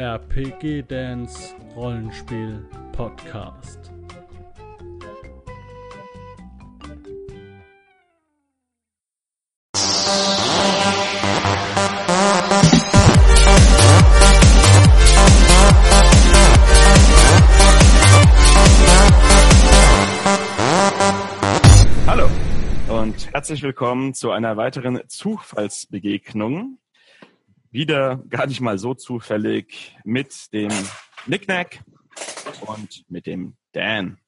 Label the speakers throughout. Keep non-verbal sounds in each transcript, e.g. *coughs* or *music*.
Speaker 1: RPG Dance Rollenspiel Podcast.
Speaker 2: Hallo und herzlich willkommen zu einer weiteren Zufallsbegegnung. Wieder gar nicht mal so zufällig mit dem Nicknack und mit dem Dan.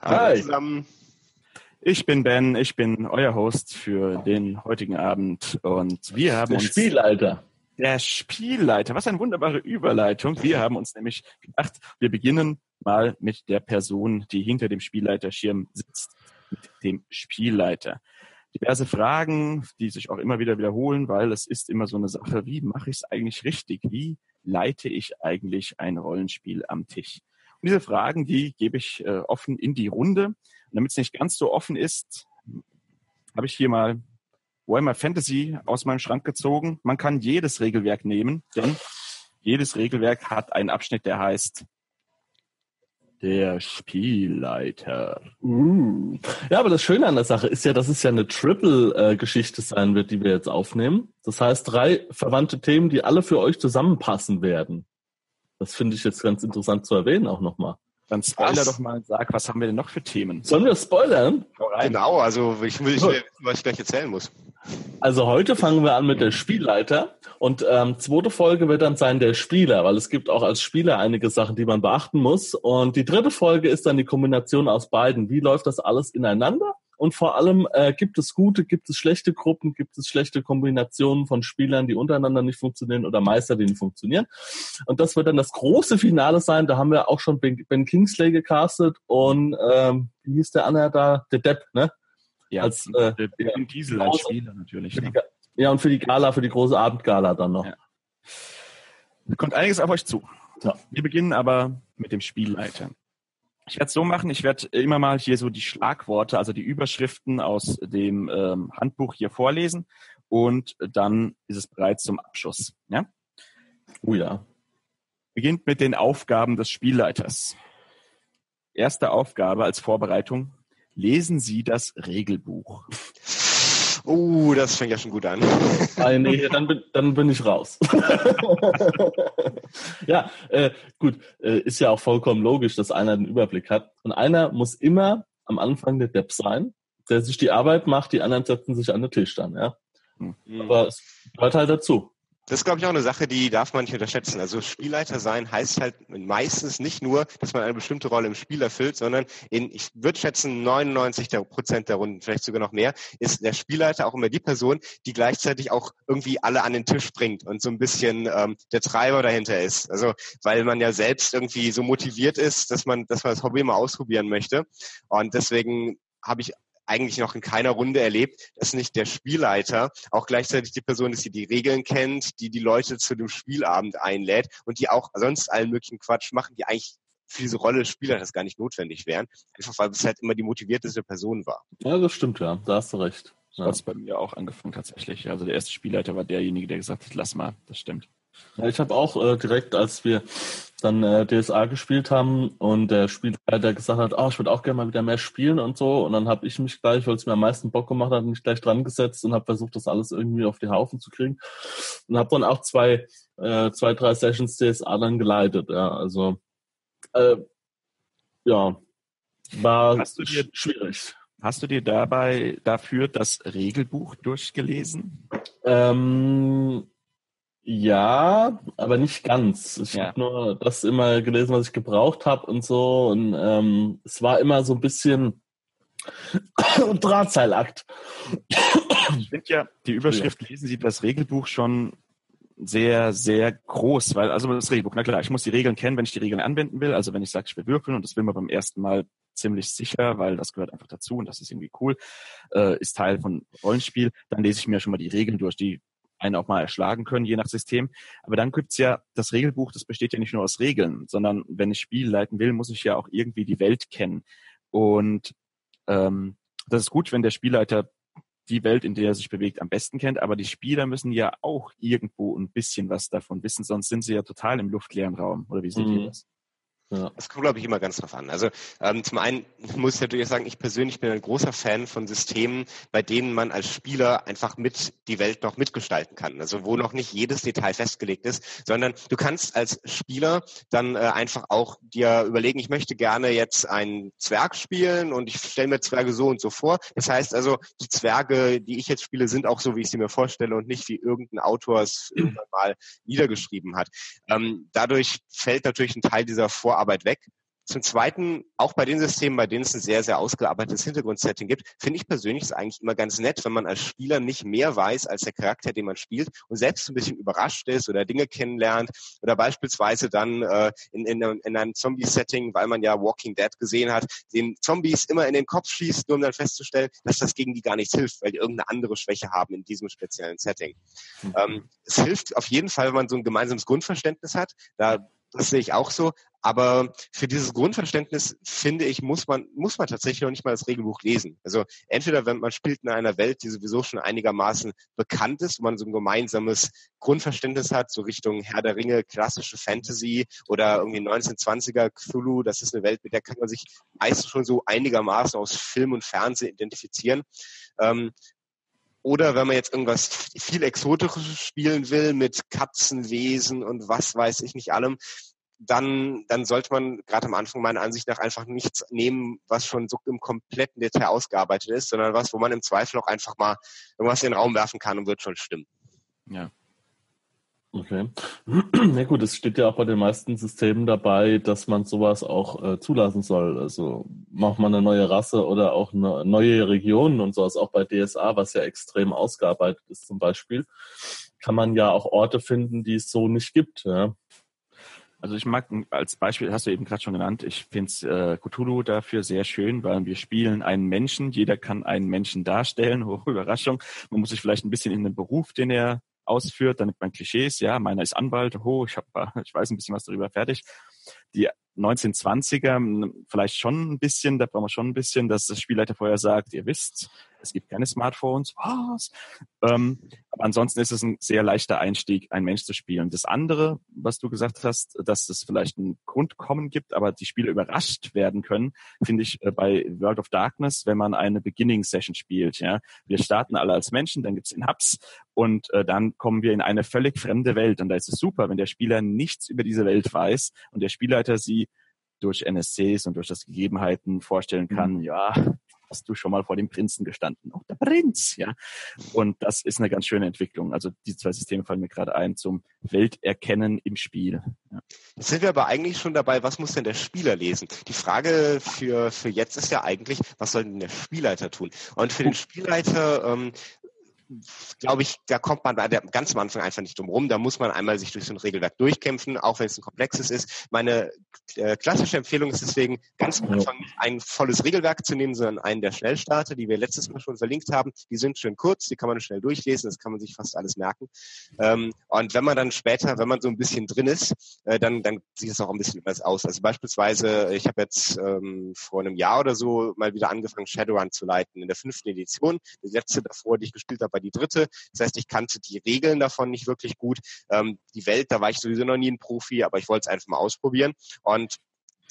Speaker 2: Hi.
Speaker 3: zusammen.
Speaker 2: Ich bin Ben, ich bin euer Host für den heutigen Abend und wir haben
Speaker 4: Der
Speaker 2: uns
Speaker 4: Spielleiter.
Speaker 2: der Spielleiter. Was eine wunderbare Überleitung. Wir haben uns nämlich gedacht, wir beginnen mal mit der Person, die hinter dem Spielleiterschirm sitzt, mit dem Spielleiter. Diverse Fragen, die sich auch immer wieder wiederholen, weil es ist immer so eine Sache, wie mache ich es eigentlich richtig? Wie leite ich eigentlich ein Rollenspiel am Tisch? Und diese Fragen, die gebe ich äh, offen in die Runde. Und damit es nicht ganz so offen ist, habe ich hier mal Warhammer Fantasy aus meinem Schrank gezogen. Man kann jedes Regelwerk nehmen, denn jedes Regelwerk hat einen Abschnitt, der heißt der Spielleiter.
Speaker 4: Uh. Ja, aber das Schöne an der Sache ist ja, dass es ja eine Triple-Geschichte sein wird, die wir jetzt aufnehmen. Das heißt, drei verwandte Themen, die alle für euch zusammenpassen werden. Das finde ich jetzt ganz interessant zu erwähnen auch nochmal.
Speaker 2: Dann spoiler
Speaker 3: Was?
Speaker 2: doch mal und sag, was haben wir denn noch für Themen?
Speaker 4: Sollen wir spoilern?
Speaker 3: Genau, also ich will nicht wissen, was ich gleich erzählen muss.
Speaker 4: Also heute fangen wir an mit der Spielleiter und ähm, zweite Folge wird dann sein der Spieler, weil es gibt auch als Spieler einige Sachen, die man beachten muss. Und die dritte Folge ist dann die Kombination aus beiden. Wie läuft das alles ineinander? Und vor allem äh, gibt es gute, gibt es schlechte Gruppen, gibt es schlechte Kombinationen von Spielern, die untereinander nicht funktionieren oder Meister, die nicht funktionieren. Und das wird dann das große Finale sein. Da haben wir auch schon Ben, ben Kingsley gecastet und ähm, wie hieß der andere da? Der Depp, ne?
Speaker 2: Ja,
Speaker 4: als, äh,
Speaker 2: der. Vin Diesel als Spieler natürlich. Ne?
Speaker 4: Ja, und für die Gala, für die große Abendgala dann noch.
Speaker 2: Ja. Da kommt einiges auf euch zu.
Speaker 4: Ja.
Speaker 2: Wir beginnen aber mit dem Spielleiter. Ich werde es so machen, ich werde immer mal hier so die Schlagworte, also die Überschriften aus dem ähm, Handbuch hier vorlesen und dann ist es bereits zum Abschuss. Ja?
Speaker 4: Oh ja.
Speaker 2: Beginnt mit den Aufgaben des Spielleiters. Erste Aufgabe als Vorbereitung. Lesen Sie das Regelbuch. *laughs*
Speaker 3: Oh, das fängt ja schon gut an.
Speaker 4: Ah, nee, dann bin, dann bin ich raus. *laughs* ja, äh, gut, äh, ist ja auch vollkommen logisch, dass einer den Überblick hat. Und einer muss immer am Anfang der Depp sein, der sich die Arbeit macht, die anderen setzen sich an den Tisch dann, ja. Aber es gehört halt dazu.
Speaker 3: Das ist, glaube ich, auch eine Sache, die darf man nicht unterschätzen. Also Spielleiter sein heißt halt meistens nicht nur, dass man eine bestimmte Rolle im Spiel erfüllt, sondern in, ich würde schätzen, 99 der Prozent der Runden, vielleicht sogar noch mehr, ist der Spielleiter auch immer die Person, die gleichzeitig auch irgendwie alle an den Tisch bringt und so ein bisschen ähm, der Treiber dahinter ist. Also weil man ja selbst irgendwie so motiviert ist, dass man, dass man das Hobby mal ausprobieren möchte. Und deswegen habe ich eigentlich noch in keiner Runde erlebt, dass nicht der Spielleiter auch gleichzeitig die Person ist, die die Regeln kennt, die die Leute zu dem Spielabend einlädt und die auch sonst allen möglichen Quatsch machen, die eigentlich für diese Rolle des Spielleiters gar nicht notwendig wären. Einfach weil es halt immer die motivierteste Person war.
Speaker 4: Ja, das stimmt, ja. Da hast du recht.
Speaker 2: So
Speaker 4: Ja.
Speaker 2: hat es bei mir auch angefangen tatsächlich. Also der erste Spielleiter war derjenige, der gesagt hat, lass mal, das stimmt.
Speaker 4: Ja, ich habe auch äh, direkt, als wir dann äh, DSA gespielt haben und der Spielleiter gesagt hat, oh, ich würde auch gerne mal wieder mehr spielen und so. Und dann habe ich mich gleich, weil es mir am meisten Bock gemacht hat, mich gleich dran gesetzt und habe versucht, das alles irgendwie auf die Haufen zu kriegen. Und habe dann auch zwei, äh, zwei, drei Sessions DSA dann geleitet. Ja, also äh, ja, war
Speaker 2: Hast du dir-
Speaker 4: sch- schwierig.
Speaker 2: Hast du dir dabei dafür das Regelbuch durchgelesen?
Speaker 4: Ähm, ja, aber nicht ganz. Ich
Speaker 2: Ja.
Speaker 4: habe nur das immer gelesen, was ich gebraucht habe und so. Und ähm, es war immer so ein bisschen *coughs* Drahtseilakt.
Speaker 2: Ich finde ja, die Überschrift lesen Sie das Regelbuch schon sehr, sehr groß, weil also das Regelbuch, na klar, ich muss die Regeln kennen, wenn ich die Regeln anwenden will. Also wenn ich sage, ich will würfeln und das will man beim ersten Mal ziemlich sicher, weil das gehört einfach dazu und das ist irgendwie cool, äh, ist Teil von Rollenspiel, dann lese ich mir schon mal die Regeln durch, die einen auch mal erschlagen können, je nach System. Aber dann gibt's ja das Regelbuch, das besteht ja nicht nur aus Regeln, sondern wenn ich Spiel leiten will, muss ich ja auch irgendwie die Welt kennen. Und ähm, das ist gut, wenn der Spielleiter die Welt, in der er sich bewegt, am besten kennt, aber die Spieler müssen ja auch irgendwo ein bisschen was davon wissen, sonst sind sie ja total im luftleeren Raum. Oder wie seht mhm. ihr das?
Speaker 3: Ja. Das kommt, glaube ich, immer ganz drauf an. Also ähm, zum einen muss ich natürlich sagen, ich persönlich bin ein großer Fan von Systemen, bei denen man als Spieler einfach mit die Welt noch mitgestalten kann. Also wo noch nicht jedes Detail festgelegt ist, sondern du kannst als Spieler dann äh, einfach auch dir überlegen, ich möchte gerne jetzt einen Zwerg spielen und ich stelle mir Zwerge so und so vor. Das heißt also, die Zwerge, die ich jetzt spiele, sind auch so, wie ich sie mir vorstelle und nicht wie irgendein Autor es *clears throat* irgendwann mal niedergeschrieben hat. Ähm, dadurch fällt natürlich ein Teil dieser Vorarbeit Arbeit weg. Zum Zweiten, auch bei den Systemen, bei denen es ein sehr, sehr ausgearbeitetes Hintergrundsetting gibt, finde ich persönlich es eigentlich immer ganz nett, wenn man als Spieler nicht mehr weiß als der Charakter, den man spielt und selbst ein bisschen überrascht ist oder Dinge kennenlernt oder beispielsweise dann äh, in, in, in einem Zombie-Setting, weil man ja Walking Dead gesehen hat, den Zombies immer in den Kopf schießt, nur um dann festzustellen, dass das gegen die gar nichts hilft, weil die irgendeine andere Schwäche haben in diesem speziellen Setting. Mhm. Ähm, es hilft auf jeden Fall, wenn man so ein gemeinsames Grundverständnis hat. Da das sehe ich auch so. Aber für dieses Grundverständnis, finde ich, muss man, muss man tatsächlich noch nicht mal das Regelbuch lesen. Also entweder, wenn man spielt in einer Welt, die sowieso schon einigermaßen bekannt ist, wo man so ein gemeinsames Grundverständnis hat, so Richtung Herr der Ringe, klassische Fantasy oder irgendwie 1920er Cthulhu, das ist eine Welt, mit der kann man sich meistens schon so einigermaßen aus Film und Fernsehen identifizieren. Ähm, oder wenn man jetzt irgendwas viel Exotisches spielen will mit Katzenwesen und was weiß ich nicht allem, dann, dann sollte man gerade am Anfang meiner Ansicht nach einfach nichts nehmen, was schon so im kompletten Detail ausgearbeitet ist, sondern was, wo man im Zweifel auch einfach mal irgendwas in den Raum werfen kann und wird schon stimmen.
Speaker 2: Ja.
Speaker 4: Okay. *clears throat* Na gut, es steht ja auch bei den meisten Systemen dabei, dass man sowas auch äh, zulassen soll. Also macht man eine neue Rasse oder auch eine neue Region und sowas, auch bei DSA, was ja extrem ausgearbeitet ist zum Beispiel, kann man ja auch Orte finden, die es so nicht gibt. Ja.
Speaker 2: Also ich mag als Beispiel, hast du eben gerade schon genannt, ich finde äh, Cthulhu dafür sehr schön, weil wir spielen einen Menschen, jeder kann einen Menschen darstellen, *laughs* hohe Überraschung. Man muss sich vielleicht ein bisschen in den Beruf, den er ausführt, dann nimmt man Klischees, ja, meiner ist Anwalt, ho, ich, hab, *laughs* ich weiß ein bisschen was darüber, fertig. Die 1920er vielleicht schon ein bisschen, da brauchen wir schon ein bisschen, dass das Spielleiter vorher sagt, ihr wisst, es gibt keine Smartphones, was? Ähm, aber ansonsten ist es ein sehr leichter Einstieg, ein Mensch zu spielen. Das andere, was du gesagt hast, dass es vielleicht ein Grundkommen gibt, aber die Spiele überrascht werden können, finde ich äh, bei World of Darkness, wenn man eine Beginning Session spielt. Ja, wir starten alle als Menschen, dann gibt es den Hubs und äh, dann kommen wir in eine völlig fremde Welt. Und da ist es super, wenn der Spieler nichts über diese Welt weiß und der Spielleiter sie durch NSCs und durch das Gegebenheiten vorstellen kann, mhm. ja, hast du schon mal vor dem Prinzen gestanden? Auch der Prinz, ja. Und das ist eine ganz schöne Entwicklung. Also die zwei Systeme fallen mir gerade ein zum Welterkennen im Spiel.
Speaker 3: Ja. Jetzt sind wir aber eigentlich schon dabei, was muss denn der Spieler lesen? Die Frage für, für jetzt ist ja eigentlich, was soll denn der Spielleiter tun? Und für den Spielleiter ähm, glaube ich, da kommt man bei der ganz am Anfang einfach nicht drum rum. Da muss man einmal sich durch so ein Regelwerk durchkämpfen, auch wenn es ein komplexes ist. Meine äh, klassische Empfehlung ist deswegen, ganz am Anfang nicht ein volles Regelwerk zu nehmen, sondern einen der Schnellstarter, die wir letztes Mal schon verlinkt haben. Die sind schön kurz, die kann man schnell durchlesen, das kann man sich fast alles merken. Ähm, und wenn man dann später, wenn man so ein bisschen drin ist, äh, dann, dann sieht es auch ein bisschen anders aus. Also beispielsweise, ich habe jetzt ähm, vor einem Jahr oder so mal wieder angefangen, Shadowrun zu leiten in der fünften Edition. Die letzte davor, die ich gespielt habe, war die dritte. Das heißt, ich kannte die Regeln davon nicht wirklich gut. Ähm, die Welt, da war ich sowieso noch nie ein Profi, aber ich wollte es einfach mal ausprobieren. Und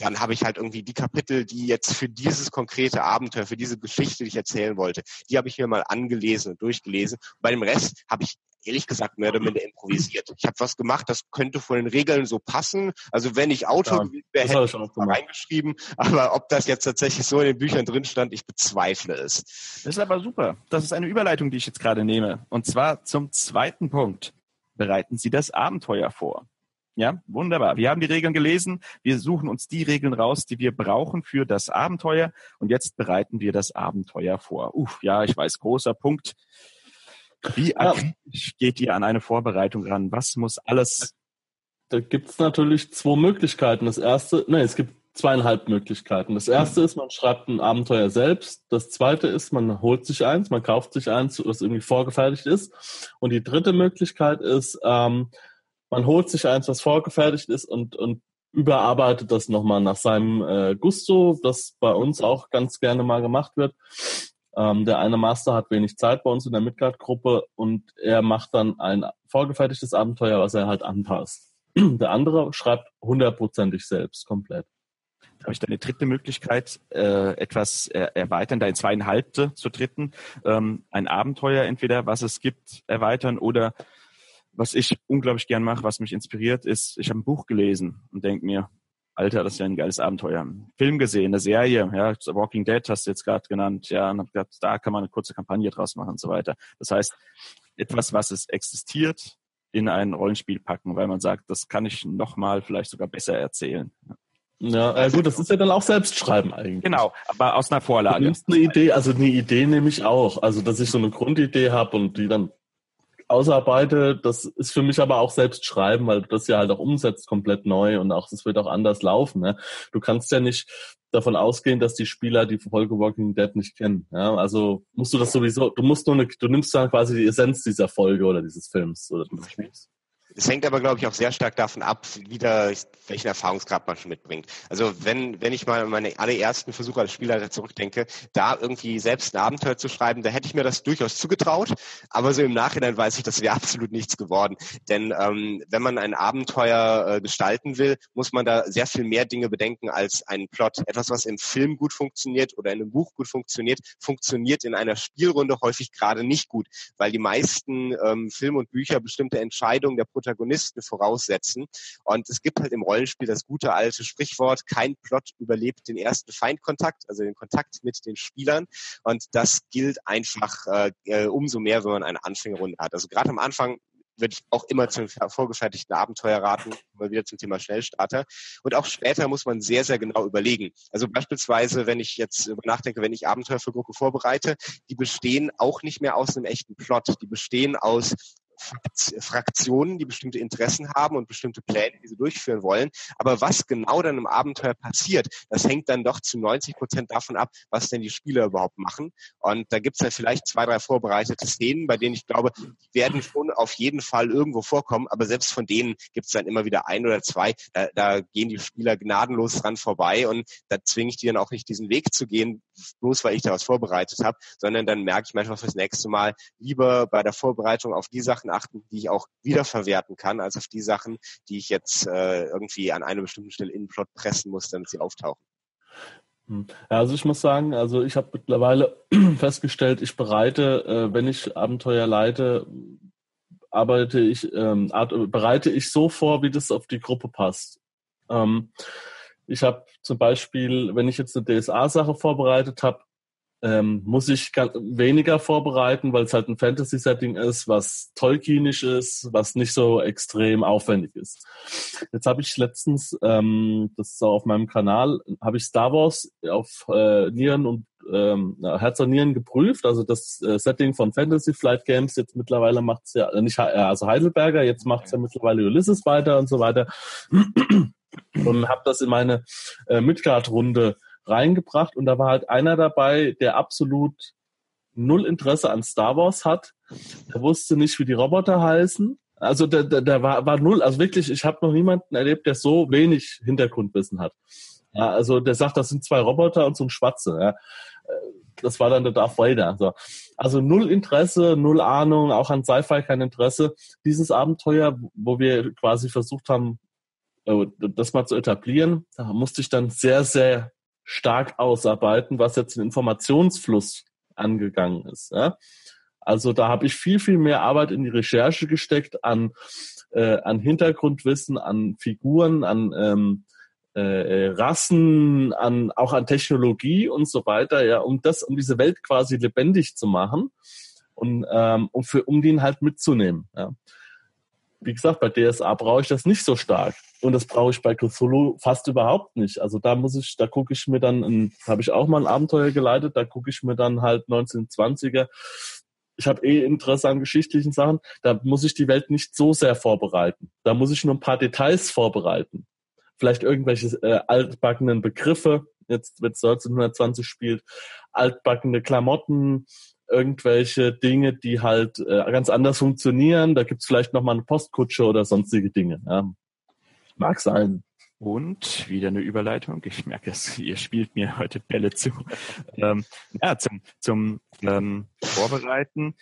Speaker 3: dann habe ich halt irgendwie die Kapitel, die jetzt für dieses konkrete Abenteuer, für diese Geschichte, die ich erzählen wollte, die habe ich mir mal angelesen und durchgelesen. bei dem Rest habe ich ehrlich gesagt mehr oder minder improvisiert. Ich habe was gemacht, das könnte von den Regeln so passen. Also wenn ich Autor ja, wäre, hätte ich mal reingeschrieben. Aber ob das jetzt tatsächlich so in den Büchern drin stand, ich bezweifle es.
Speaker 2: Das ist aber super. Das ist eine Überleitung, die ich jetzt gerade nehme. Und zwar zum zweiten Punkt. Bereiten Sie das Abenteuer vor. Ja, wunderbar. Wir haben die Regeln gelesen. Wir suchen uns die Regeln raus, die wir brauchen für das Abenteuer. Und jetzt bereiten wir das Abenteuer vor. Uff, ja, ich weiß, großer Punkt. Wie akribisch geht ihr an eine Vorbereitung ran? Was muss alles?
Speaker 4: Da gibt es natürlich zwei Möglichkeiten. Das erste, nein, es gibt zweieinhalb Möglichkeiten. Das erste ist, man schreibt ein Abenteuer selbst. Das zweite ist, man holt sich eins, man kauft sich eins, was irgendwie vorgefertigt ist. Und die dritte Möglichkeit ist, ähm, man holt sich eins, was vorgefertigt ist und, und überarbeitet das nochmal nach seinem äh, Gusto, das bei uns auch ganz gerne mal gemacht wird. Ähm, der eine Master hat wenig Zeit bei uns in der Midgard-Gruppe und er macht dann ein vorgefertigtes Abenteuer, was er halt anpasst. *clears throat* Der andere schreibt hundertprozentig selbst, komplett.
Speaker 2: Habe ich da eine dritte Möglichkeit, äh, etwas erweitern, da in zweieinhalbte zu dritten, ähm, ein Abenteuer entweder, was es gibt, erweitern oder was ich unglaublich gern mache, was mich inspiriert, ist, ich habe ein Buch gelesen und denke mir, Alter, das ist ja ein geiles Abenteuer. Film gesehen, eine Serie, ja, Walking Dead hast du jetzt gerade genannt, ja, und hab gedacht, da kann man eine kurze Kampagne draus machen und so weiter. Das heißt, etwas, was es existiert, in ein Rollenspiel packen, weil man sagt, das kann ich nochmal vielleicht sogar besser erzählen.
Speaker 4: Ja, äh, gut, das ist ja dann auch Selbstschreiben eigentlich.
Speaker 2: Genau, aber aus einer Vorlage. Du
Speaker 4: nimmst eine Idee, also eine Idee nehme ich auch. Also, dass ich so eine Grundidee habe und die dann ausarbeite, das ist für mich aber auch selbst schreiben, weil du das ja halt auch umsetzt komplett neu und auch das wird auch anders laufen. Ne? Du kannst ja nicht davon ausgehen, dass die Spieler die Folge Walking Dead nicht kennen. Ja? Also musst du das sowieso, du musst nur eine, du nimmst dann quasi die Essenz dieser Folge oder dieses Films oder des Spiels.
Speaker 3: Es hängt aber, glaube ich, auch sehr stark davon ab, wieder, welchen Erfahrungsgrad man schon mitbringt. Also wenn, wenn ich mal meine allerersten Versuche als Spielleiter zurückdenke, da irgendwie selbst ein Abenteuer zu schreiben, da hätte ich mir das durchaus zugetraut. Aber so im Nachhinein weiß ich, das wäre *laughs* absolut nichts geworden. Denn ähm, wenn man ein Abenteuer äh, gestalten will, muss man da sehr viel mehr Dinge bedenken als einen Plot. Etwas, was im Film gut funktioniert oder in einem Buch gut funktioniert, funktioniert in einer Spielrunde häufig gerade nicht gut, weil die meisten ähm, Filme und Bücher bestimmte Entscheidungen der Protagonisten voraussetzen. Und es gibt halt im Rollenspiel das gute alte Sprichwort, kein Plot überlebt den ersten Feindkontakt, also den Kontakt mit den Spielern. Und das gilt einfach äh, äh umso mehr, wenn man eine Anfängerrunde hat. Also gerade am Anfang würde ich auch immer zum vorgefertigten Abenteuer raten, mal wieder zum Thema Schnellstarter. Und auch später muss man sehr, sehr genau überlegen. Also beispielsweise, wenn ich jetzt nachdenke, wenn ich Abenteuer für Gruppe vorbereite, die bestehen auch nicht mehr aus einem echten Plot. Die bestehen aus Fraktionen, die bestimmte Interessen haben und bestimmte Pläne, die sie durchführen wollen. Aber was genau dann im Abenteuer passiert, das hängt dann doch zu 90 Prozent davon ab, was denn die Spieler überhaupt machen. Und da gibt es ja vielleicht zwei, drei vorbereitete Szenen, bei denen ich glaube, die werden schon auf jeden Fall irgendwo vorkommen. Aber selbst von denen gibt es dann immer wieder ein oder zwei. Da, da gehen die Spieler gnadenlos dran vorbei und da zwinge ich die dann auch nicht diesen Weg zu gehen, bloß weil ich da was vorbereitet habe, sondern dann merke ich manchmal fürs nächste Mal lieber bei der Vorbereitung auf die Sachen achten, die ich auch wiederverwerten kann, als auf die Sachen, die ich jetzt äh, irgendwie an einer bestimmten Stelle in den Plot pressen muss, damit sie auftauchen.
Speaker 4: Hm. Ja, also ich muss sagen, also ich habe mittlerweile *clears throat* festgestellt, ich bereite, äh, wenn ich Abenteuer leite, arbeite ich, ähm, bereite ich so vor, wie das auf die Gruppe passt. Ähm, ich habe zum Beispiel, wenn ich jetzt eine DSA-Sache vorbereitet habe, ähm, muss ich weniger vorbereiten, weil es halt ein Fantasy-Setting ist, was tolkienisch ist, was nicht so extrem aufwendig ist. Jetzt habe ich letztens, ähm, das ist auch auf meinem Kanal, habe ich Star Wars auf äh, Nieren und ähm, Herz und Nieren geprüft. Also das äh, Setting von Fantasy Flight Games jetzt mittlerweile macht es ja äh, nicht also Heidelberger, jetzt macht es ja mittlerweile Ulysses weiter und so weiter. Und habe das in meine äh, Midgard-Runde reingebracht und da war halt einer dabei, der absolut null Interesse an Star Wars hat. Der wusste nicht, wie die Roboter heißen. Also der, der, der war, war null, also wirklich, ich habe noch niemanden erlebt, der so wenig Hintergrundwissen hat. Ja, also der sagt, das sind zwei Roboter und so ein Schwatze. Ja. Das war dann der Darth Vader. So. Also null Interesse, null Ahnung, auch an Sci-Fi kein Interesse. Dieses Abenteuer, wo wir quasi versucht haben, äh, das mal zu etablieren, da musste ich dann sehr, sehr stark ausarbeiten, was jetzt den Informationsfluss angegangen ist. Ja? Also da habe ich viel, viel mehr Arbeit in die Recherche gesteckt, an, äh, an Hintergrundwissen, an Figuren, an ähm, äh, Rassen, an auch an Technologie und so weiter, ja, um das, um diese Welt quasi lebendig zu machen und ähm, um für, um den halt mitzunehmen. Ja. Wie gesagt, bei DSA brauche ich das nicht so stark. Und das brauche ich bei Cthulhu fast überhaupt nicht. Also da muss ich, da gucke ich mir dann, habe ich auch mal ein Abenteuer geleitet, da gucke ich mir dann halt 1920er. Ich habe eh Interesse an geschichtlichen Sachen. Da muss ich die Welt nicht so sehr vorbereiten. Da muss ich nur ein paar Details vorbereiten. Vielleicht irgendwelche äh, altbackenen Begriffe, jetzt wenn es 1920 spielt, altbackene Klamotten, irgendwelche Dinge, die halt äh, ganz anders funktionieren. Da gibt es vielleicht nochmal eine Postkutsche oder sonstige Dinge. Ja. Mag sein.
Speaker 2: Und wieder eine Überleitung. Ich merke es, ihr spielt mir heute Bälle zu. ähm, ja, zum, zum ähm, Vorbereiten.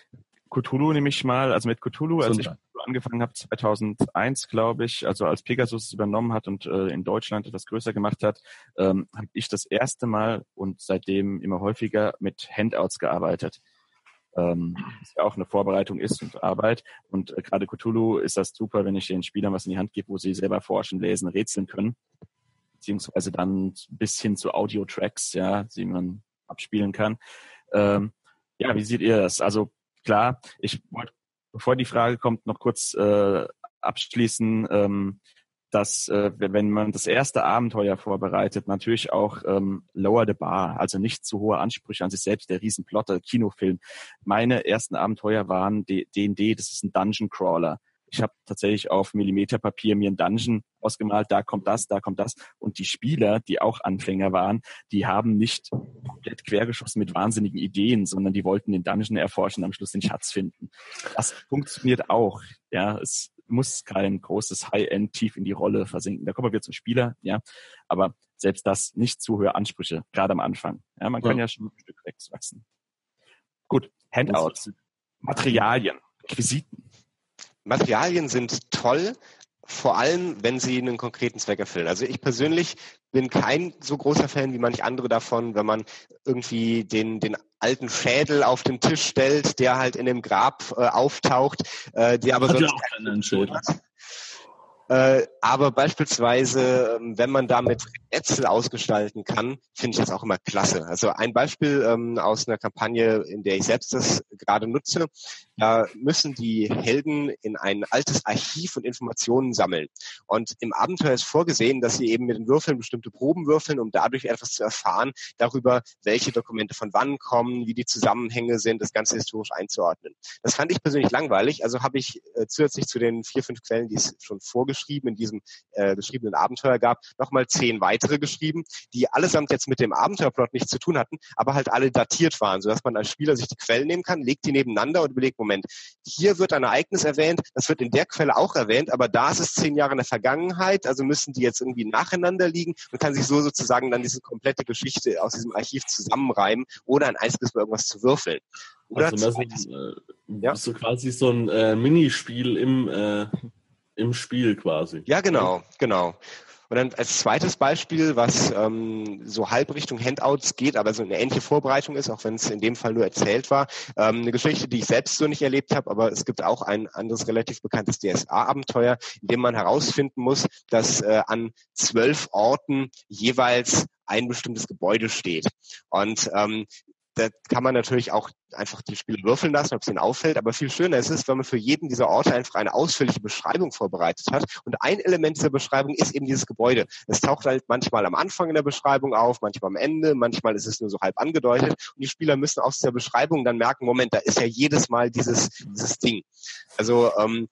Speaker 2: Cthulhu nehme ich mal, also mit Cthulhu, als ich angefangen habe, 2001, glaube ich, also als Pegasus es übernommen hat und äh, in Deutschland etwas größer gemacht hat, ähm, habe ich das erste Mal und seitdem immer häufiger mit Handouts gearbeitet ähm, was ja auch eine Vorbereitung ist und Arbeit. Und äh, gerade Cthulhu ist das super, wenn ich den Spielern was in die Hand gebe, wo sie selber forschen, lesen, rätseln können. Beziehungsweise dann bis hin zu Audio-Tracks, ja, die man abspielen kann. Ähm, ja, wie seht ihr das? Also klar, ich wollte, bevor die Frage kommt, noch kurz äh, abschließen. Ähm, dass äh, wenn man das erste Abenteuer vorbereitet, natürlich auch ähm, lower the bar, also nicht zu hohe Ansprüche an sich selbst, der Riesenplotter, Kinofilm. Meine ersten Abenteuer waren D&D, das ist ein Dungeon Crawler. Ich habe tatsächlich auf Millimeterpapier mir ein Dungeon ausgemalt, da kommt das, da kommt das. Und die Spieler, die auch Anfänger waren, die haben nicht komplett quergeschossen mit wahnsinnigen Ideen, sondern die wollten den Dungeon erforschen, am Schluss den Schatz finden. Das funktioniert auch. Ja, es muss kein großes High-End tief in die Rolle versinken. Da kommen wir wieder zum Spieler, ja. Aber selbst das nicht zu hohe Ansprüche, gerade am Anfang. Ja, man kann ja, ja schon ein Stück wachsen. Gut, Handouts, Materialien, Requisiten.
Speaker 3: Materialien sind toll, vor allem, wenn sie einen konkreten Zweck erfüllen. Also ich persönlich bin kein so großer Fan wie manch andere davon, wenn man irgendwie den, den alten Schädel auf den Tisch stellt, der halt in dem Grab äh, auftaucht, äh, der aber sonst
Speaker 4: auch keinen Schädel.
Speaker 3: Äh, aber beispielsweise, ähm, wenn man damit Rätsel ausgestalten kann, finde ich das auch immer klasse. Also ein Beispiel ähm, aus einer Kampagne, in der ich selbst das gerade nutze, da müssen die Helden in ein altes Archiv und Informationen sammeln. Und im Abenteuer ist vorgesehen, dass sie eben mit den Würfeln bestimmte Proben würfeln, um dadurch etwas zu erfahren darüber, welche Dokumente von wann kommen, wie die Zusammenhänge sind, das Ganze historisch einzuordnen. Das fand ich persönlich langweilig, also habe ich äh, zusätzlich zu den vier, fünf Quellen, die es schon vorgeschrieben in diesem äh, geschriebenen Abenteuer gab, nochmal zehn weitere geschrieben, die allesamt jetzt mit dem Abenteuerplot nichts zu tun hatten, aber halt alle datiert waren, sodass man als Spieler sich die Quellen nehmen kann, legt die nebeneinander und überlegt, Moment, hier wird ein Ereignis erwähnt, das wird in der Quelle auch erwähnt, aber da ist es zehn Jahre in der Vergangenheit, also müssen die jetzt irgendwie nacheinander liegen und kann sich so sozusagen dann diese komplette Geschichte aus diesem Archiv zusammenreimen oder ein einziges Mal irgendwas zu würfeln. Oder
Speaker 4: also das ist, äh, ja? so quasi so ein äh, Minispiel im, äh, im Spiel quasi.
Speaker 3: Ja, genau, genau. Und dann als zweites Beispiel, was ähm, so halb Richtung Handouts geht, aber so eine ähnliche Vorbereitung ist, auch wenn es in dem Fall nur erzählt war. Ähm, eine Geschichte, die ich selbst so nicht erlebt habe, aber es gibt auch ein anderes relativ bekanntes DSA-Abenteuer, in dem man herausfinden muss, dass äh, an zwölf Orten jeweils ein bestimmtes Gebäude steht. Und ähm, da kann man natürlich auch einfach die Spiele würfeln lassen, ob es ihnen auffällt. Aber viel schöner ist es, wenn man für jeden dieser Orte einfach eine ausführliche Beschreibung vorbereitet hat. Und ein Element dieser Beschreibung ist eben dieses Gebäude. Es taucht halt manchmal am Anfang in der Beschreibung auf, manchmal am Ende, manchmal ist es nur so halb angedeutet. Und die Spieler müssen aus der Beschreibung dann merken, Moment, da ist ja jedes Mal dieses, dieses Ding. Also ähm,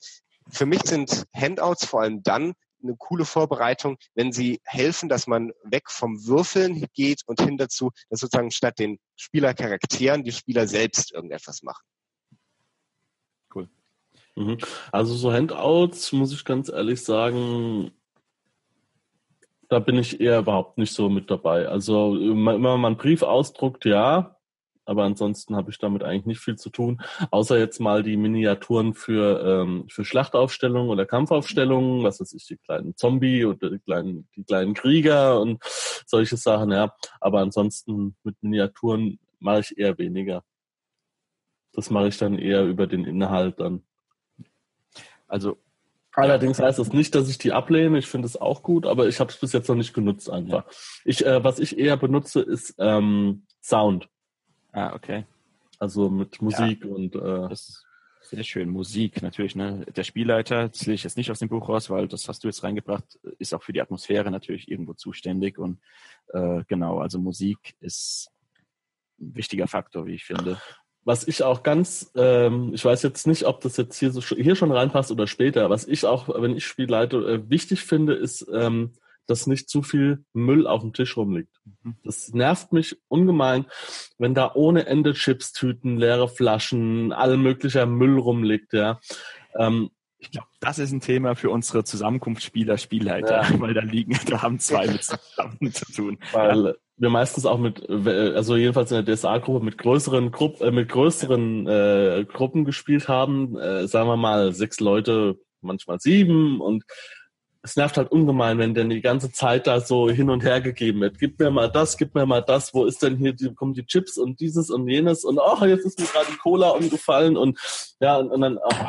Speaker 3: für mich sind Handouts vor allem dann eine coole Vorbereitung, wenn sie helfen, dass man weg vom Würfeln geht und hin dazu, dass sozusagen statt den Spielercharakteren die Spieler selbst irgendetwas machen.
Speaker 4: Cool. Mhm. Also so Handouts, muss ich ganz ehrlich sagen, da bin ich eher überhaupt nicht so mit dabei. Also immer man einen Brief ausdruckt, ja, aber ansonsten habe ich damit eigentlich nicht viel zu tun, außer jetzt mal die Miniaturen für, ähm, für Schlachtaufstellungen oder Kampfaufstellungen, was weiß ich, die kleinen Zombie oder die kleinen, die kleinen Krieger und solche Sachen, ja. Aber ansonsten mit Miniaturen mache ich eher weniger. Das mache ich dann eher über den Inhalt dann. Also Allerdings heißt das nicht, dass ich die ablehne. Ich finde es auch gut, aber ich habe es bis jetzt noch nicht genutzt einfach. Ich, äh, was ich eher benutze, ist ähm, Sound.
Speaker 2: Ah, okay.
Speaker 4: Also mit Musik ja, und äh,
Speaker 2: sehr schön. Musik natürlich, ne? Der Spielleiter, das lege ich jetzt nicht aus dem Buch raus, weil das hast du jetzt reingebracht, ist auch für die Atmosphäre natürlich irgendwo zuständig. Und äh, genau, also Musik ist ein wichtiger Faktor, wie ich finde.
Speaker 4: Was ich auch ganz, ähm, ich weiß jetzt nicht, ob das jetzt hier so hier schon reinpasst oder später, was ich auch, wenn ich Spielleite, äh, wichtig finde, ist ähm, dass nicht zu viel Müll auf dem Tisch rumliegt. Mhm. Das nervt mich ungemein, wenn da ohne Ende Chips-Tüten, leere Flaschen, all möglicher Müll rumliegt, ja. Ähm,
Speaker 2: Ich glaube, das ist ein Thema für unsere Zusammenkunft Spieler, Spielleiter, ja. *laughs* weil da liegen, da haben zwei mit *laughs* zusammen zu tun.
Speaker 4: Weil ja. wir meistens auch mit, also jedenfalls in der DSA-Gruppe mit größeren Gruppen, äh, mit größeren äh, Gruppen gespielt haben, äh, sagen wir mal sechs Leute, manchmal sieben und es nervt halt ungemein, wenn denn die ganze Zeit da so hin und her gegeben wird. Gib mir mal das, gib mir mal das, wo ist denn hier, die, kommen die Chips und dieses und jenes und oh, jetzt ist mir gerade die Cola umgefallen und ja, und, und dann, oh.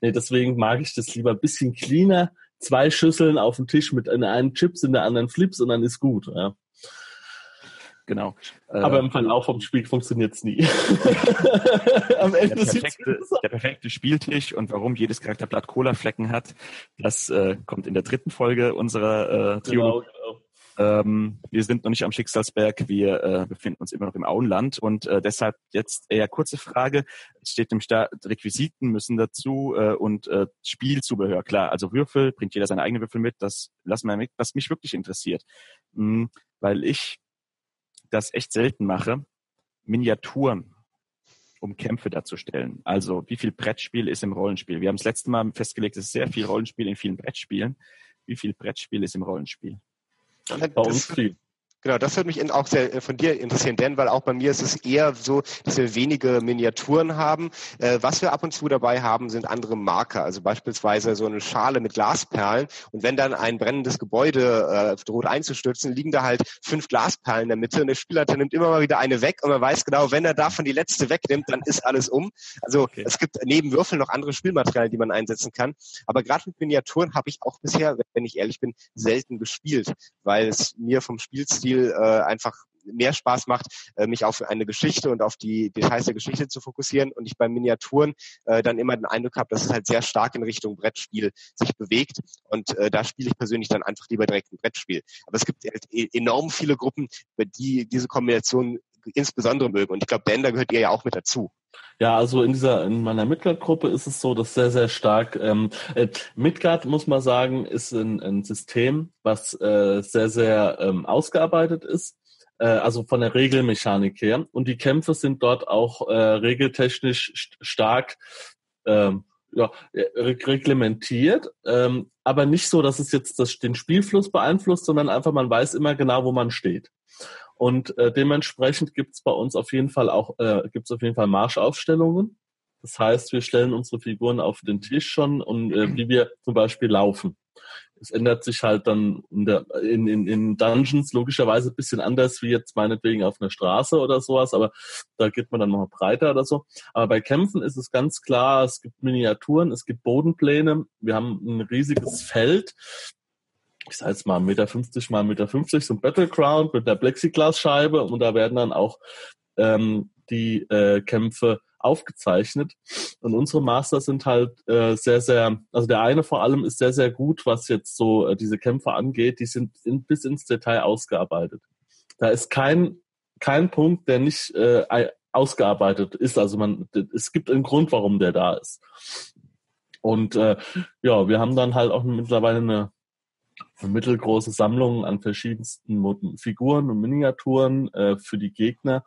Speaker 4: nee, deswegen mag ich das lieber ein bisschen cleaner. Zwei Schüsseln auf dem Tisch mit einem Chips in der anderen Flips und dann ist gut, ja.
Speaker 2: Genau.
Speaker 4: Aber im Verlauf vom Spiel funktioniert es nie. *laughs*
Speaker 2: Am Ende der perfekte, der perfekte Spieltisch und warum jedes Charakterblatt Cola-Flecken hat, das äh, kommt in der dritten Folge unserer äh, Triologie. Genau, genau. Ähm, wir sind noch nicht am Schicksalsberg, wir äh, befinden uns immer noch im Auenland und äh, deshalb jetzt eher kurze Frage. Es steht im Start, Requisiten müssen dazu äh, und äh, Spielzubehör, klar. Also Würfel, bringt jeder seine eigenen Würfel mit, das lassen wir mit, was mich wirklich interessiert. Hm, weil ich das echt selten mache, Miniaturen um Kämpfe darzustellen. Also wie viel Brettspiel ist im Rollenspiel? Wir haben das letzte Mal festgelegt, es ist sehr viel Rollenspiel in vielen Brettspielen. Wie viel Brettspiel ist im Rollenspiel?
Speaker 3: Bei uns viel. Genau, das würde mich auch sehr äh, von dir interessieren, denn weil auch bei mir ist es eher so, dass wir wenige Miniaturen haben. Äh, was wir ab und zu dabei haben, sind andere Marker, also beispielsweise so eine Schale mit Glasperlen. Und wenn dann ein brennendes Gebäude äh, droht einzustürzen, liegen da halt fünf Glasperlen in der Mitte und der Spielleiter nimmt immer mal wieder eine weg und man weiß genau, wenn er davon die letzte wegnimmt, dann ist alles um. Also okay. es gibt neben Würfeln noch andere Spielmaterialien, die man einsetzen kann. Aber gerade mit Miniaturen habe ich auch bisher, wenn ich ehrlich bin, selten gespielt, weil es mir vom Spielstil viel äh, einfach mehr Spaß macht, äh, mich auf eine Geschichte und auf die Details der Geschichte zu fokussieren und ich bei Miniaturen äh, dann immer den Eindruck habe, dass es halt sehr stark in Richtung Brettspiel sich bewegt und äh, da spiele ich persönlich dann einfach lieber direkt ein Brettspiel. Aber es gibt halt e-, enorm viele Gruppen, die diese Kombination insbesondere mögen und ich glaube, Dan, da gehört ihr ja auch mit dazu.
Speaker 4: Ja, also in dieser, in meiner Midgard-Gruppe ist es so, dass sehr, sehr stark, ähm, äh, Midgard, muss man sagen, ist ein, ein System, was äh, sehr, sehr ähm, ausgearbeitet ist, äh, also von der Regelmechanik her. Und die Kämpfe sind dort auch äh, regeltechnisch st stark ähm, ja, reglementiert, ähm, aber nicht so, dass es jetzt das, den Spielfluss beeinflusst, sondern einfach man weiß immer genau, wo man steht. Und äh, dementsprechend gibt's bei uns auf jeden Fall auch, äh, gibt's auf jeden Fall Marschaufstellungen. Das heißt, wir stellen unsere Figuren auf den Tisch schon und äh, wie wir zum Beispiel laufen. Es ändert sich halt dann in, der, in, in, in Dungeons logischerweise bisschen anders wie jetzt meinetwegen auf einer Straße oder sowas, aber da geht man dann noch breiter oder so. Aber bei Kämpfen ist es ganz klar, es gibt Miniaturen, es gibt Bodenpläne, wir haben ein riesiges Feld, ich sage jetzt mal 1,50 Meter mal 1,50 Meter, so ein Battleground mit der Plexiglasscheibe und da werden dann auch ähm, die äh, Kämpfe aufgezeichnet. Und unsere Master sind halt äh, sehr, sehr, also der eine vor allem ist sehr, sehr gut, was jetzt so äh, diese Kämpfe angeht. Die sind in, bis ins Detail ausgearbeitet. Da ist kein, kein Punkt, der nicht äh, ausgearbeitet ist. Also man, es gibt einen Grund, warum der da ist. Und äh, ja, wir haben dann halt auch mittlerweile eine mittelgroße Sammlung an verschiedensten Figuren und Miniaturen äh, für die Gegner.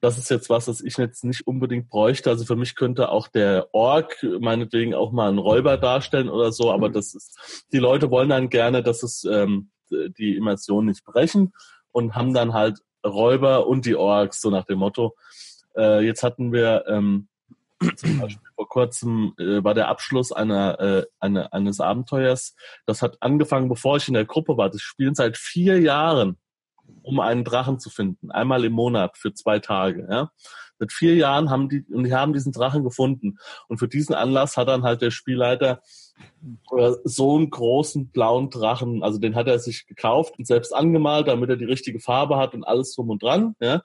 Speaker 4: Das ist jetzt was, was ich jetzt nicht unbedingt bräuchte. Also für mich könnte auch der Ork meinetwegen auch mal einen Räuber darstellen oder so, aber das ist, die Leute wollen dann gerne, dass es ähm, die Immersion nicht brechen und haben dann halt Räuber und die Orks, so nach dem Motto. Äh, jetzt hatten wir ähm, zum Beispiel vor kurzem äh, war der Abschluss einer, äh, eine, eines Abenteuers. Das hat angefangen, bevor ich in der Gruppe war. Das spielen seit vier Jahren, um einen Drachen zu finden. Einmal im Monat für zwei Tage. Ja? Seit vier Jahren haben die, und die haben diesen Drachen gefunden. Und für diesen Anlass hat dann halt der Spielleiter äh, so einen großen blauen Drachen, also den hat er sich gekauft und selbst angemalt, damit er die richtige Farbe hat und alles drum und dran. Ja?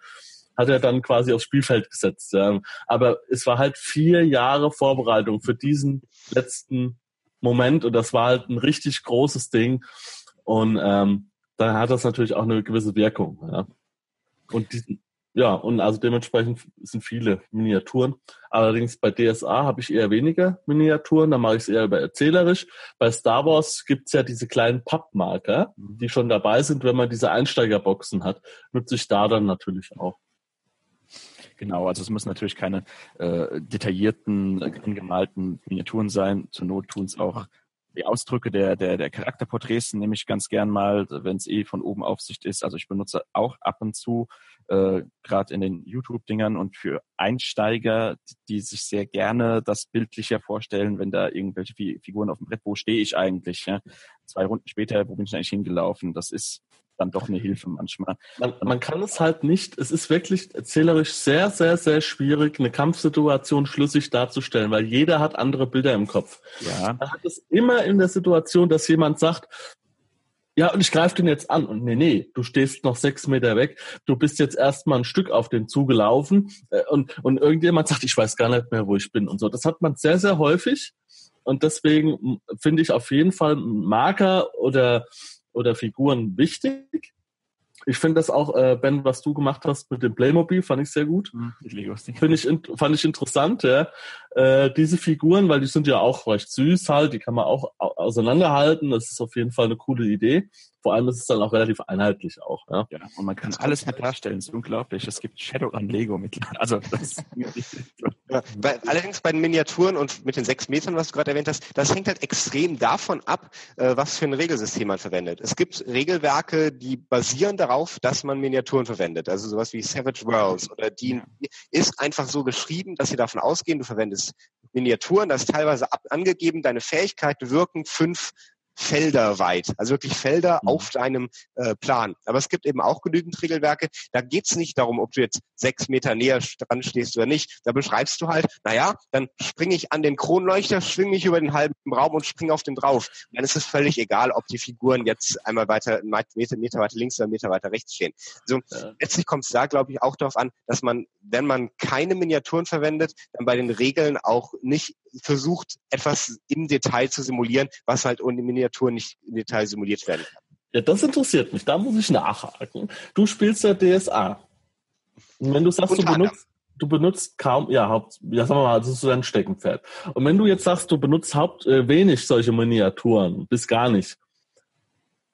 Speaker 4: Hat er dann quasi aufs Spielfeld gesetzt. Ja. Aber es war halt vier Jahre Vorbereitung für diesen letzten Moment und das war halt ein richtig großes Ding. Und ähm, da hat das natürlich auch eine gewisse Wirkung. Ja. Und diesen, ja, und also dementsprechend sind viele Miniaturen. Allerdings bei DSA habe ich eher weniger Miniaturen, da mache ich es eher über erzählerisch. Bei Star Wars gibt's ja diese kleinen Pappmarker, mhm. die schon dabei sind, wenn man diese Einsteigerboxen hat. Nutze ich da dann natürlich auch.
Speaker 2: Genau, also es müssen natürlich keine äh, detaillierten, angemalten Miniaturen sein. Zur Not tun es auch die Ausdrücke der, der, der Charakterporträts nehme ich ganz gern mal, wenn es eh von oben Aufsicht ist. Also ich benutze auch ab und zu, äh, gerade in den YouTube-Dingern und für Einsteiger, die sich sehr gerne das bildlicher vorstellen, wenn da irgendwelche Figuren auf dem Brett, wo stehe ich eigentlich? Ja? Zwei Runden später, wo bin ich eigentlich hingelaufen? Das ist dann doch eine Hilfe manchmal.
Speaker 4: Man, man, kann es halt nicht, es ist wirklich erzählerisch sehr, sehr, sehr schwierig, eine Kampfsituation schlüssig darzustellen, weil jeder hat andere Bilder im Kopf. Ja. Man hat es immer in der Situation, dass jemand sagt, ja, und ich greife den jetzt an. Und nee, nee, du stehst noch sechs Meter weg. Du bist jetzt erstmal ein Stück auf den zugelaufen äh, und, und irgendjemand sagt, ich weiß gar nicht mehr, wo ich bin und so. Das hat man sehr, sehr häufig. Und deswegen finde ich auf jeden Fall Marker oder oder Figuren wichtig. Ich finde das auch, äh, Ben, was du gemacht hast mit dem Playmobil, fand ich sehr gut. Mhm, finde ich, fand ich interessant, ja. Äh, diese Figuren, weil die sind ja auch recht süß halt, die kann man auch auseinanderhalten. Das ist auf jeden Fall eine coole Idee. Vor allem ist es dann auch relativ einheitlich auch. Ja,
Speaker 2: ja und man kann alles mit darstellen. Das ist unglaublich. Es gibt Shadow an Lego mit. Also das *laughs*
Speaker 3: ja, bei, allerdings bei den Miniaturen und mit den sechs Metern, was du gerade erwähnt hast, das hängt halt extrem davon ab, äh, was für ein Regelsystem man verwendet. Es gibt Regelwerke, die basieren darauf, dass man Miniaturen verwendet. Also sowas wie Savage Worlds oder die ja. ist einfach so geschrieben, dass sie davon ausgehen, du verwendest Miniaturen, das ist teilweise ab, angegeben, deine Fähigkeiten wirken fünf Felder weit, also wirklich Felder mhm. auf deinem äh, Plan. Aber es gibt eben auch genügend Regelwerke, da geht's nicht darum, ob du jetzt sechs Meter näher dran stehst oder nicht. Da beschreibst du halt, naja, dann springe ich an den Kronleuchter, schwinge mich über den halben Raum und springe auf den drauf. Und dann ist es völlig egal, ob die Figuren jetzt einmal weiter, Meter, Meter weiter links oder Meter weiter rechts stehen. Also ja. letztlich kommt es da, glaube ich, auch darauf an, dass man, wenn man keine Miniaturen verwendet, dann bei den Regeln auch nicht versucht, etwas im Detail zu simulieren, was halt ohne Miniatur nicht im Detail simuliert werden kann.
Speaker 4: Ja, das interessiert mich. Da muss ich nachhaken. Du spielst ja DSA. Und wenn du sagst, du benutzt, du benutzt kaum, ja, Haupt, ja, sagen wir mal, das ist so dein Steckenpferd. Und wenn du jetzt sagst, du benutzt haupt, äh, wenig solche Miniaturen, bis gar nicht,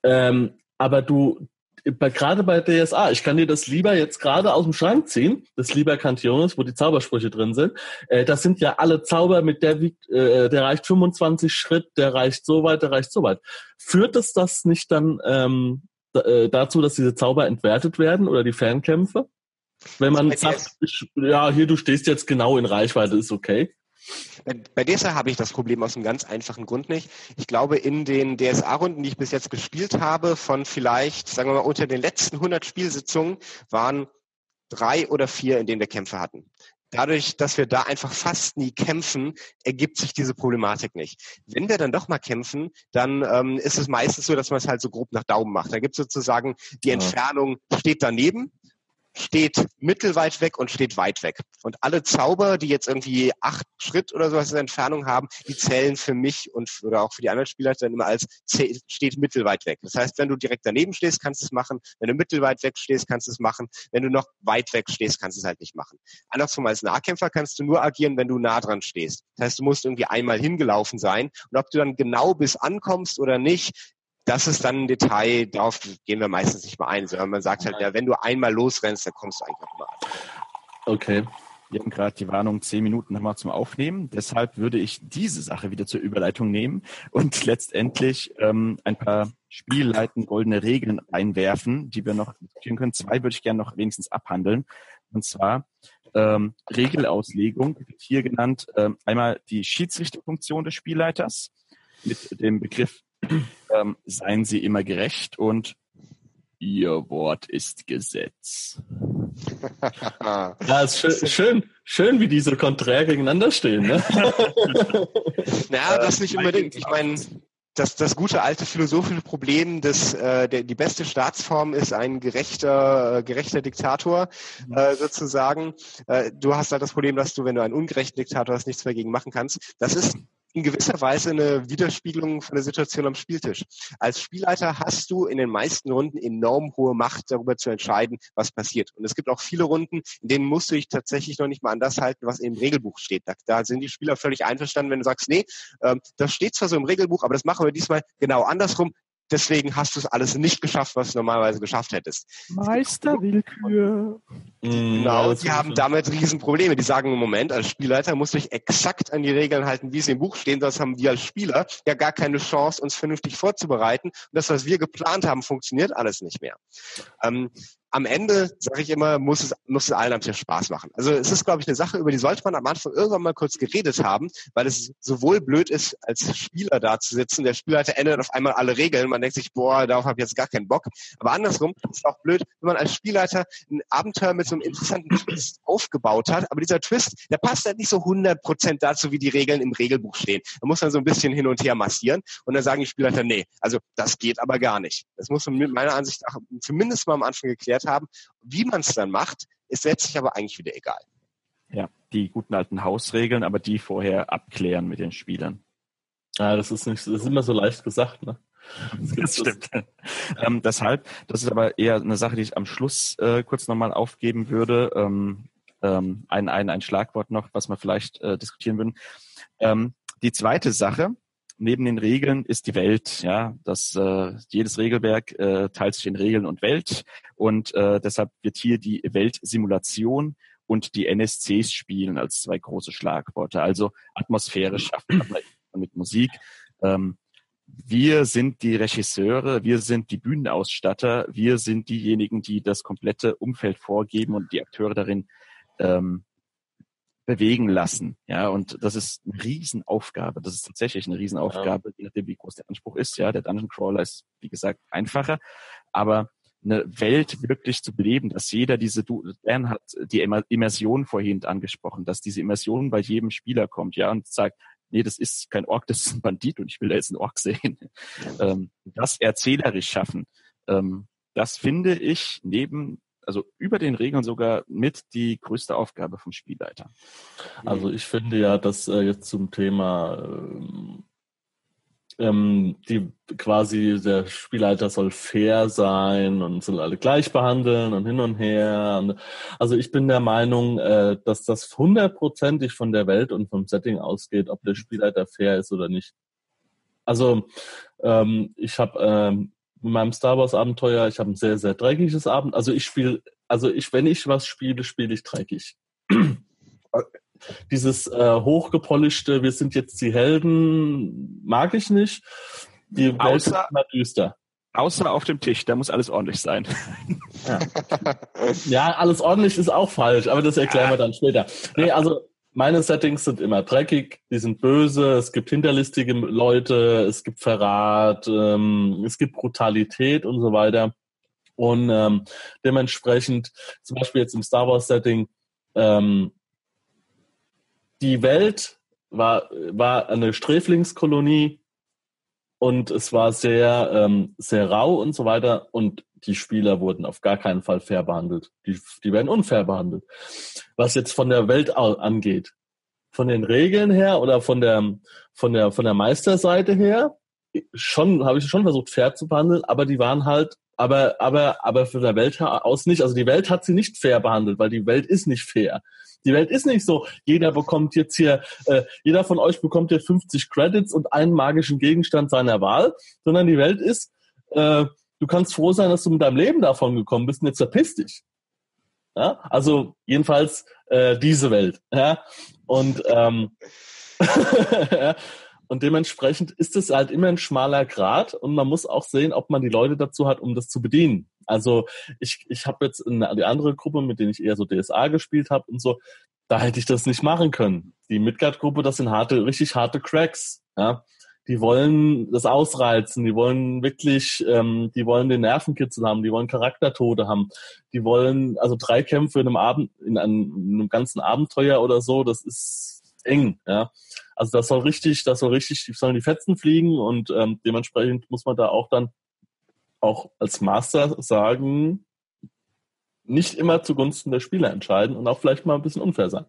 Speaker 4: ähm, aber du, gerade bei DSA, ich kann dir das lieber jetzt gerade aus dem Schrank ziehen, das lieber Cantiones, wo die Zaubersprüche drin sind. Äh, das sind ja alle Zauber, mit der wiegt, äh, der reicht 25 Schritt, der reicht so weit, der reicht so weit. Führt es das nicht dann ähm, äh, dazu, dass diese Zauber entwertet werden oder die Fernkämpfe? Wenn man sagt, ich, ja, hier, du stehst jetzt genau in Reichweite, ist okay.
Speaker 3: Bei DSA habe ich das Problem aus einem ganz einfachen Grund nicht. Ich glaube, in den DSA-Runden, die ich bis jetzt gespielt habe, von vielleicht, sagen wir mal, unter den letzten 100 Spielsitzungen, waren drei oder vier, in denen wir Kämpfe hatten. Dadurch, dass wir da einfach fast nie kämpfen, ergibt sich diese Problematik nicht. Wenn wir dann doch mal kämpfen, dann ähm, ist es meistens so, dass man es halt so grob nach Daumen macht. Da gibt es sozusagen die Entfernung steht daneben steht mittelweit weg und steht weit weg. Und alle Zauber, die jetzt irgendwie acht Schritt oder sowas in Entfernung haben, die zählen für mich und oder auch für die anderen Spieler dann immer als steht mittelweit weg. Das heißt, wenn du direkt daneben stehst, kannst du es machen. Wenn du mittelweit weg stehst, kannst du es machen. Wenn du noch weit weg stehst, kannst du es halt nicht machen. Andersrum als Nahkämpfer kannst du nur agieren, wenn du nah dran stehst. Das heißt, du musst irgendwie einmal hingelaufen sein. Und ob du dann genau bis ankommst oder nicht, das ist dann ein Detail, darauf gehen wir meistens nicht mal ein, sondern man sagt halt, ja, wenn du einmal losrennst, dann kommst du eigentlich noch mal an.
Speaker 2: Okay. Wir haben gerade die Warnung, zehn Minuten nochmal zum Aufnehmen. Deshalb würde ich diese Sache wieder zur Überleitung nehmen und *laughs* letztendlich ähm, ein paar Spielleiten goldene Regeln einwerfen, die wir noch diskutieren können. Zwei würde ich gerne noch wenigstens abhandeln. Und zwar ähm, Regelauslegung wird hier genannt. Ähm, einmal die Schiedsrichterfunktion des Spielleiters mit dem Begriff ähm, seien Sie immer gerecht und Ihr Wort ist Gesetz. *laughs*
Speaker 4: ja, ist schön, schön, schön, wie diese konträr gegeneinander stehen. Ne? *laughs*
Speaker 3: naja, das nicht unbedingt. Ich meine, das, das gute alte philosophische Problem, dass äh, der, die beste Staatsform ist ein gerechter, äh, gerechter Diktator mhm. äh, sozusagen. Äh, du hast halt das Problem, dass du, wenn du einen ungerechten Diktator hast, nichts mehr gegen machen kannst. Das ist in gewisser Weise eine Widerspiegelung von der Situation am Spieltisch. Als Spielleiter hast du in den meisten Runden enorm hohe Macht, darüber zu entscheiden, was passiert. Und es gibt auch viele Runden, in denen musst du dich tatsächlich noch nicht mal an das halten, was im Regelbuch steht. Da, da sind die Spieler völlig einverstanden, wenn du sagst, nee, ähm, das steht zwar so im Regelbuch, aber das machen wir diesmal genau andersrum deswegen hast du es alles nicht geschafft, was du normalerweise geschafft hättest.
Speaker 2: Meisterwillkür.
Speaker 3: Genau, die haben damit Riesenprobleme. Die sagen im Moment, als Spielleiter musst du dich exakt an die Regeln halten, wie sie im Buch stehen, sonst haben wir als Spieler ja gar keine Chance, uns vernünftig vorzubereiten. Und das, was wir geplant haben, funktioniert alles nicht mehr. Ähm, am Ende, sage ich immer, muss es, muss es allen am Tisch Spaß machen. Also es ist, glaube ich, eine Sache, über die sollte man am Anfang irgendwann mal kurz geredet haben, weil es sowohl blöd ist, als Spieler da zu sitzen, der Spielleiter ändert auf einmal alle Regeln, man denkt sich, boah, darauf habe ich jetzt gar keinen Bock. Aber andersrum ist es auch blöd, wenn man als Spielleiter ein Abenteuer mit so einem interessanten Twist aufgebaut hat, aber dieser Twist, der passt halt nicht so 100% dazu, wie die Regeln im Regelbuch stehen. Da muss man so ein bisschen hin und her massieren und dann sagen die Spielleiter, nee, also das geht aber gar nicht. Das muss man meiner Ansicht nach zumindest mal am Anfang geklärt haben. Wie man es dann macht, ist letztlich aber eigentlich wieder egal.
Speaker 2: Ja, die guten alten Hausregeln, aber die vorher abklären mit den Spielern.
Speaker 4: Ja, das ist nicht, das ist immer so leicht gesagt, ne? *laughs*
Speaker 2: Das stimmt. ähm, deshalb, das ist aber eher eine Sache, die ich am Schluss äh, kurz nochmal aufgeben würde. Ähm, ähm, ein, ein, ein Schlagwort noch, was wir vielleicht äh, diskutieren würden. Ähm, die zweite Sache, neben den Regeln ist die Welt. Ja, das äh, jedes Regelwerk äh, teilt sich in Regeln und Welt und äh, deshalb wird hier die Weltsimulation und die NSCs spielen als zwei große Schlagworte. Also Atmosphäre schaffen mit Musik. Ähm, wir sind die Regisseure, wir sind die Bühnenausstatter, wir sind diejenigen, die das komplette Umfeld vorgeben und die Akteure darin ähm, bewegen lassen. Ja, und das ist eine Riesenaufgabe. Das ist tatsächlich eine Riesenaufgabe, ja. je nachdem, wie groß der Anspruch ist. Ja, der Dungeon Crawler ist, wie gesagt, einfacher. Aber eine Welt wirklich zu beleben, dass jeder diese, du, Dan hat die Immersion vorhin angesprochen, dass diese Immersion bei jedem Spieler kommt, ja, und sagt, nee, das ist kein Ork, das ist ein Bandit und ich will da jetzt einen Ork sehen. Ähm, das erzählerisch schaffen, ähm, das finde ich neben also über den Regeln sogar mit die größte Aufgabe vom Spielleiter.
Speaker 4: Also ich finde ja, dass äh, jetzt zum Thema ähm, ähm, die quasi der Spielleiter soll fair sein und soll alle gleich behandeln und hin und her. Und, also ich bin der Meinung, äh, dass das hundertprozentig von der Welt und vom Setting ausgeht, ob der Spielleiter fair ist oder nicht. Also ähm, ich habe ähm, mit meinem Star Wars Abenteuer, ich habe ein sehr, sehr dreckiges Abend. Also ich spiele, also ich, wenn ich was spiele, spiele ich dreckig. *clears throat* Dieses äh, hochgepolischte, wir sind jetzt die Helden, mag ich nicht. Die Welt
Speaker 2: außer, ist immer düster. Außer auf dem Tisch, da muss alles ordentlich sein.
Speaker 4: Ja. ja, alles ordentlich ist auch falsch, aber das erklären ja. wir dann später. Nee, also meine Settings sind immer dreckig, die sind böse, es gibt hinterlistige Leute, es gibt Verrat, ähm, es gibt Brutalität und so weiter. Und ähm, dementsprechend, zum Beispiel jetzt im Star Wars Setting, ähm, die Welt war, war eine Sträflingskolonie und es war sehr, ähm, sehr rau und so weiter. Und die Spieler wurden auf gar keinen Fall fair behandelt. Die, die werden unfair behandelt. Was jetzt von der Welt angeht, von den Regeln her oder von der, von der, von der Meisterseite her, schon, habe ich schon versucht, fair zu behandeln, aber die waren halt, aber, aber, aber für der Welt aus nicht. Also die Welt hat sie nicht fair behandelt, weil die Welt ist nicht fair. Die Welt ist nicht so, jeder bekommt jetzt hier, äh, jeder von euch bekommt hier 50 Credits und einen magischen Gegenstand seiner Wahl, sondern die Welt ist, äh, du kannst froh sein, dass du mit deinem Leben davon gekommen bist und jetzt verpiss dich. Ja? Also jedenfalls äh, diese Welt. Ja? Und, ähm, *laughs* und dementsprechend ist es halt immer ein schmaler Grad und man muss auch sehen, ob man die Leute dazu hat, um das zu bedienen. Also ich, ich habe jetzt eine, die andere Gruppe, mit denen ich eher so DSA gespielt habe und so, da hätte ich das nicht machen können. Die Midgard-Gruppe, das sind harte, richtig harte Cracks. Ja? Die wollen das ausreizen, die wollen wirklich, ähm, die wollen den Nervenkitzel haben, die wollen Charaktertode haben, die wollen also drei Kämpfe in einem Abend, in einem, in einem ganzen Abenteuer oder so, das ist eng, ja. Also das soll richtig, das soll richtig, die sollen die Fetzen fliegen und ähm, dementsprechend muss man da auch dann auch als Master sagen, nicht immer zugunsten der Spieler entscheiden und auch vielleicht mal ein bisschen unfair sein.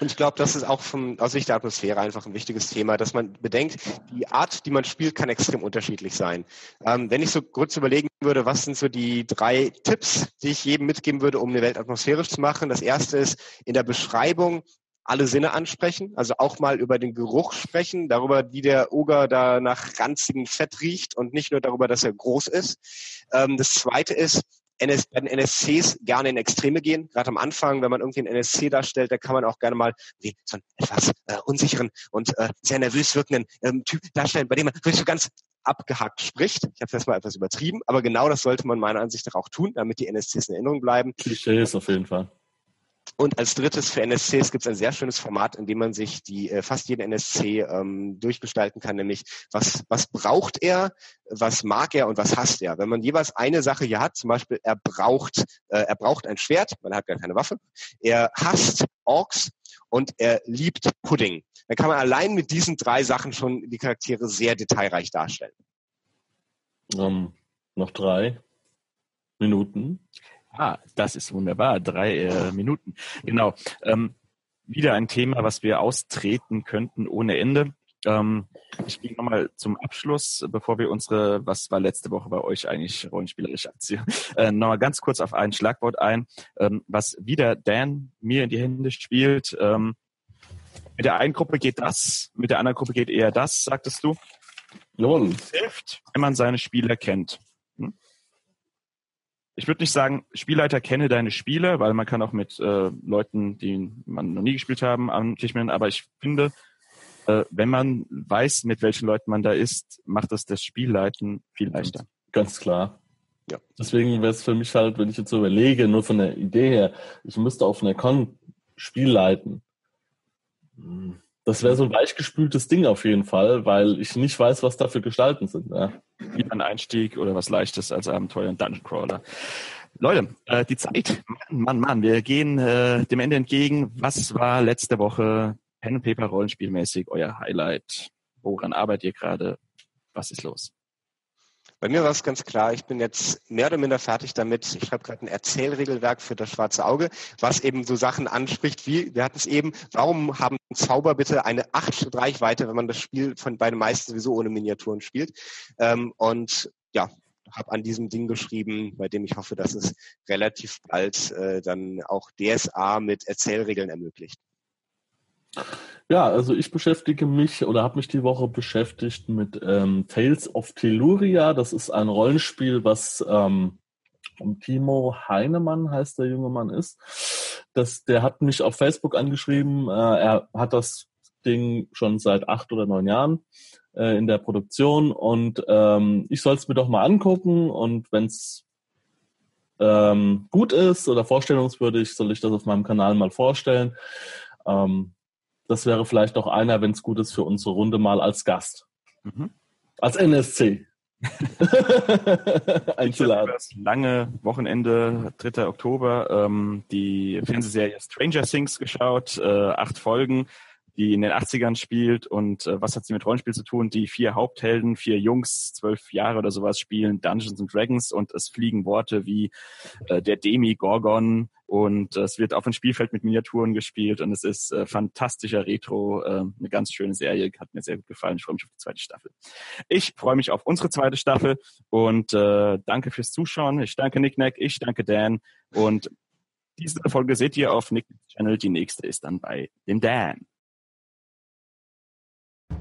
Speaker 3: Und ich glaube, das ist auch vom, aus Sicht der Atmosphäre einfach ein wichtiges Thema, dass man bedenkt, die Art, die man spielt, kann extrem unterschiedlich sein. Ähm, wenn ich so kurz überlegen würde, was sind so die drei Tipps, die ich jedem mitgeben würde, um eine Welt atmosphärisch zu machen. Das erste ist in der Beschreibung alle Sinne ansprechen, also auch mal über den Geruch sprechen, darüber, wie der Oger da nach ranzigem Fett riecht und nicht nur darüber, dass er groß ist. Ähm, das zweite ist, NS, bei den NSCs gerne in Extreme gehen. Gerade am Anfang, wenn man irgendwie einen NSC darstellt, da kann man auch gerne mal wie so einen etwas äh, unsicheren und äh, sehr nervös wirkenden ähm, Typ darstellen, bei dem man wirklich so ganz abgehackt spricht. Ich habe das mal etwas übertrieben, aber genau das sollte man meiner Ansicht nach auch tun, damit die NSCs in Erinnerung bleiben.
Speaker 4: Klischees auf jeden Fall.
Speaker 3: Und als drittes für NSCs gibt es ein sehr schönes Format, in dem man sich die äh, fast jeden NSC ähm, durchgestalten kann, nämlich was, was braucht er, was mag er und was hasst er. Wenn man jeweils eine Sache hier hat, zum Beispiel er braucht, äh, er braucht ein Schwert, man hat gar keine Waffe, er hasst Orks und er liebt Pudding. Dann kann man allein mit diesen drei Sachen schon die Charaktere sehr detailreich darstellen.
Speaker 4: Um, ähm, noch drei Minuten.
Speaker 2: Ah, das ist wunderbar. Drei äh, Minuten. Genau. Ähm, wieder ein Thema, was wir austreten könnten ohne Ende. Ähm, ich gehe nochmal zum Abschluss, bevor wir unsere, was war letzte Woche bei euch eigentlich rollenspielerisch abziehen, äh, nochmal ganz kurz auf ein Schlagwort ein, ähm, was wieder Dan mir in die Hände spielt. Ähm, mit der einen Gruppe geht das, mit der anderen Gruppe geht eher das, sagtest du.
Speaker 4: Lohn.
Speaker 2: Hilft, wenn man seine Spieler kennt ich würde nicht sagen, Spielleiter kenne deine Spieler, weil man kann auch mit äh, Leuten, die man noch nie gespielt haben, am Tisch mit, aber ich finde, äh, wenn man weiß, mit welchen Leuten man da ist, macht das das Spielleiten viel leichter.
Speaker 4: Ganz klar. Ja. Deswegen wäre es für mich halt, wenn ich jetzt so überlege, nur von der Idee her, ich müsste auf einer Con Spiel leiten. Hm. Das wäre so ein weichgespültes Ding auf jeden Fall, weil ich nicht weiß, was da für Gestalten sind. Ja.
Speaker 2: Wie ein Einstieg oder was Leichtes als Abenteuer und Dungeon Crawler. Leute, äh, die Zeit, Mann, Mann, Mann, wir gehen äh, dem Ende entgegen. Was war letzte Woche Pen and Paper Rollenspielmäßig euer Highlight? Woran arbeitet ihr gerade? Was ist los?
Speaker 3: Bei mir war es ganz klar, ich bin jetzt mehr oder minder fertig damit. Ich schreibe gerade ein Erzählregelwerk für das schwarze Auge, was eben so Sachen anspricht wie, wir hatten es eben, warum haben Zauber bitte eine 8 Reichweite, wenn man das Spiel von bei den meisten sowieso ohne Miniaturen spielt. Ähm, und ja, habe an diesem Ding geschrieben, bei dem ich hoffe, dass es relativ bald äh, dann auch DSA mit Erzählregeln ermöglicht.
Speaker 4: Ja, also ich beschäftige mich oder habe mich die Woche beschäftigt mit ähm, Tales of Telluria. Das ist ein Rollenspiel, was ähm, Timo Heinemann heißt der junge Mann ist. Das, der hat mich auf Facebook angeschrieben. Äh, er hat das Ding schon seit acht oder neun Jahren äh, in der Produktion und ähm, ich soll es mir doch mal angucken und wenn es ähm, gut ist oder vorstellungswürdig, soll ich das auf meinem Kanal mal vorstellen. Ähm, das wäre vielleicht auch einer, wenn es gut ist, für unsere Runde mal als Gast. Mhm. Als NSC. *laughs* *laughs*
Speaker 2: Einzuladen. Das lange Wochenende, 3. Oktober, ähm, die Fernsehserie Stranger Things geschaut, äh, acht Folgen die in den 80ern spielt und äh, was hat sie mit Rollenspiel zu tun? Die vier Haupthelden, vier Jungs, zwölf Jahre oder sowas spielen Dungeons and Dragons und es fliegen Worte wie äh, der Demi-Gorgon und äh, es wird auf dem Spielfeld mit Miniaturen gespielt und es ist äh, fantastischer Retro, äh, eine ganz schöne Serie, hat mir sehr gut gefallen. Ich freue mich auf die zweite Staffel. Ich freue mich auf unsere zweite Staffel und äh, danke fürs Zuschauen. Ich danke Nick Nack, ich danke Dan und diese Folge seht ihr auf Nick's Channel. Die nächste ist dann bei dem Dan.